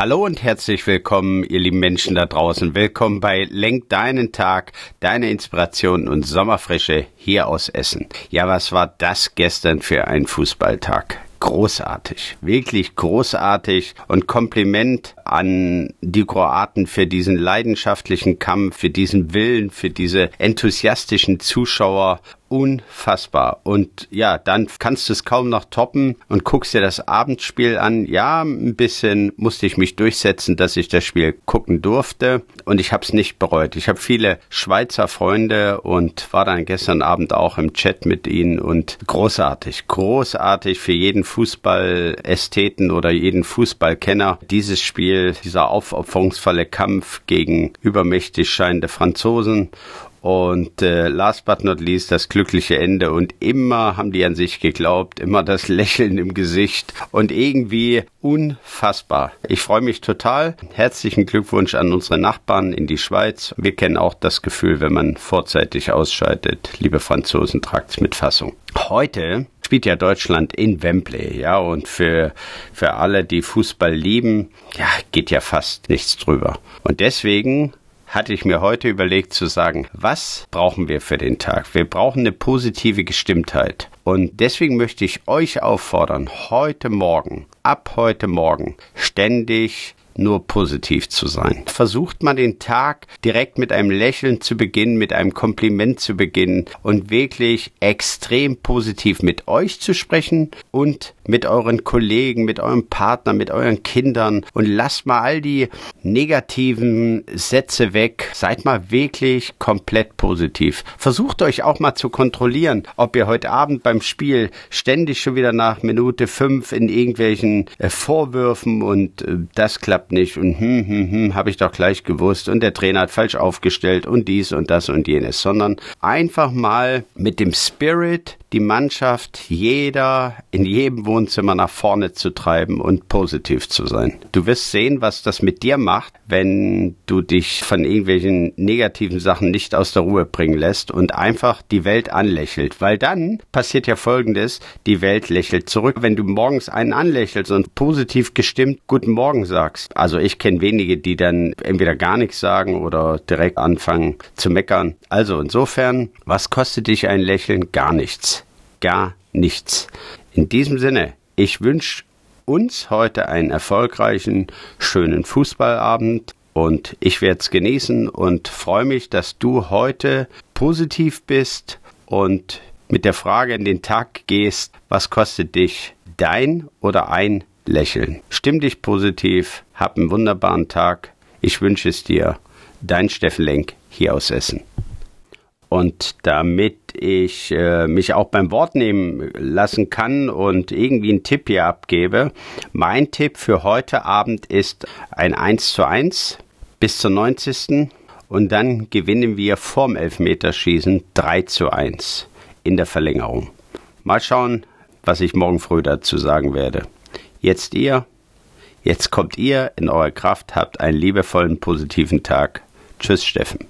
Hallo und herzlich willkommen, ihr lieben Menschen da draußen. Willkommen bei Lenk deinen Tag, deine Inspiration und Sommerfrische hier aus Essen. Ja, was war das gestern für ein Fußballtag? großartig, wirklich großartig und Kompliment an die Kroaten für diesen leidenschaftlichen Kampf, für diesen Willen, für diese enthusiastischen Zuschauer unfassbar. Und ja, dann kannst du es kaum noch toppen und guckst dir das Abendspiel an. Ja, ein bisschen musste ich mich durchsetzen, dass ich das Spiel gucken durfte und ich habe es nicht bereut. Ich habe viele Schweizer Freunde und war dann gestern Abend auch im Chat mit ihnen und großartig, großartig für jeden Fußballästheten oder jeden Fußballkenner dieses Spiel, dieser aufopferungsvolle Kampf gegen übermächtig scheinende Franzosen und äh, last but not least das glückliche Ende. Und immer haben die an sich geglaubt, immer das Lächeln im Gesicht und irgendwie unfassbar. Ich freue mich total. Herzlichen Glückwunsch an unsere Nachbarn in die Schweiz. Wir kennen auch das Gefühl, wenn man vorzeitig ausscheidet. Liebe Franzosen, tragt's mit Fassung. Heute spielt ja Deutschland in Wembley, ja, und für, für alle, die Fußball lieben, ja, geht ja fast nichts drüber. Und deswegen hatte ich mir heute überlegt zu sagen, was brauchen wir für den Tag? Wir brauchen eine positive Gestimmtheit. Und deswegen möchte ich euch auffordern, heute Morgen, ab heute Morgen, ständig nur positiv zu sein. Versucht mal den Tag direkt mit einem Lächeln zu beginnen, mit einem Kompliment zu beginnen und wirklich extrem positiv mit euch zu sprechen und mit euren Kollegen, mit eurem Partner, mit euren Kindern und lasst mal all die negativen Sätze weg. Seid mal wirklich komplett positiv. Versucht euch auch mal zu kontrollieren, ob ihr heute Abend beim Spiel ständig schon wieder nach Minute fünf in irgendwelchen äh, Vorwürfen und äh, das nicht. Und hm, hm, hm, habe ich doch gleich gewusst. Und der Trainer hat falsch aufgestellt und dies und das und jenes, sondern einfach mal mit dem Spirit die Mannschaft, jeder in jedem Wohnzimmer nach vorne zu treiben und positiv zu sein. Du wirst sehen, was das mit dir macht, wenn du dich von irgendwelchen negativen Sachen nicht aus der Ruhe bringen lässt und einfach die Welt anlächelt. Weil dann passiert ja Folgendes, die Welt lächelt zurück. Wenn du morgens einen anlächelst und positiv gestimmt Guten Morgen sagst. Also ich kenne wenige, die dann entweder gar nichts sagen oder direkt anfangen zu meckern. Also insofern, was kostet dich ein Lächeln? Gar nichts gar nichts. In diesem Sinne, ich wünsche uns heute einen erfolgreichen, schönen Fußballabend und ich werde es genießen und freue mich, dass du heute positiv bist und mit der Frage in den Tag gehst, was kostet dich dein oder ein Lächeln? Stimm dich positiv, hab einen wunderbaren Tag. Ich wünsche es dir. Dein Steffen Lenk hier aus Essen. Und damit ich äh, mich auch beim Wort nehmen lassen kann und irgendwie einen Tipp hier abgebe, mein Tipp für heute Abend ist ein 1 zu 1 bis zur 90. Und dann gewinnen wir vorm Elfmeterschießen 3 zu 1 in der Verlängerung. Mal schauen, was ich morgen früh dazu sagen werde. Jetzt ihr, jetzt kommt ihr in eure Kraft, habt einen liebevollen, positiven Tag. Tschüss, Steffen.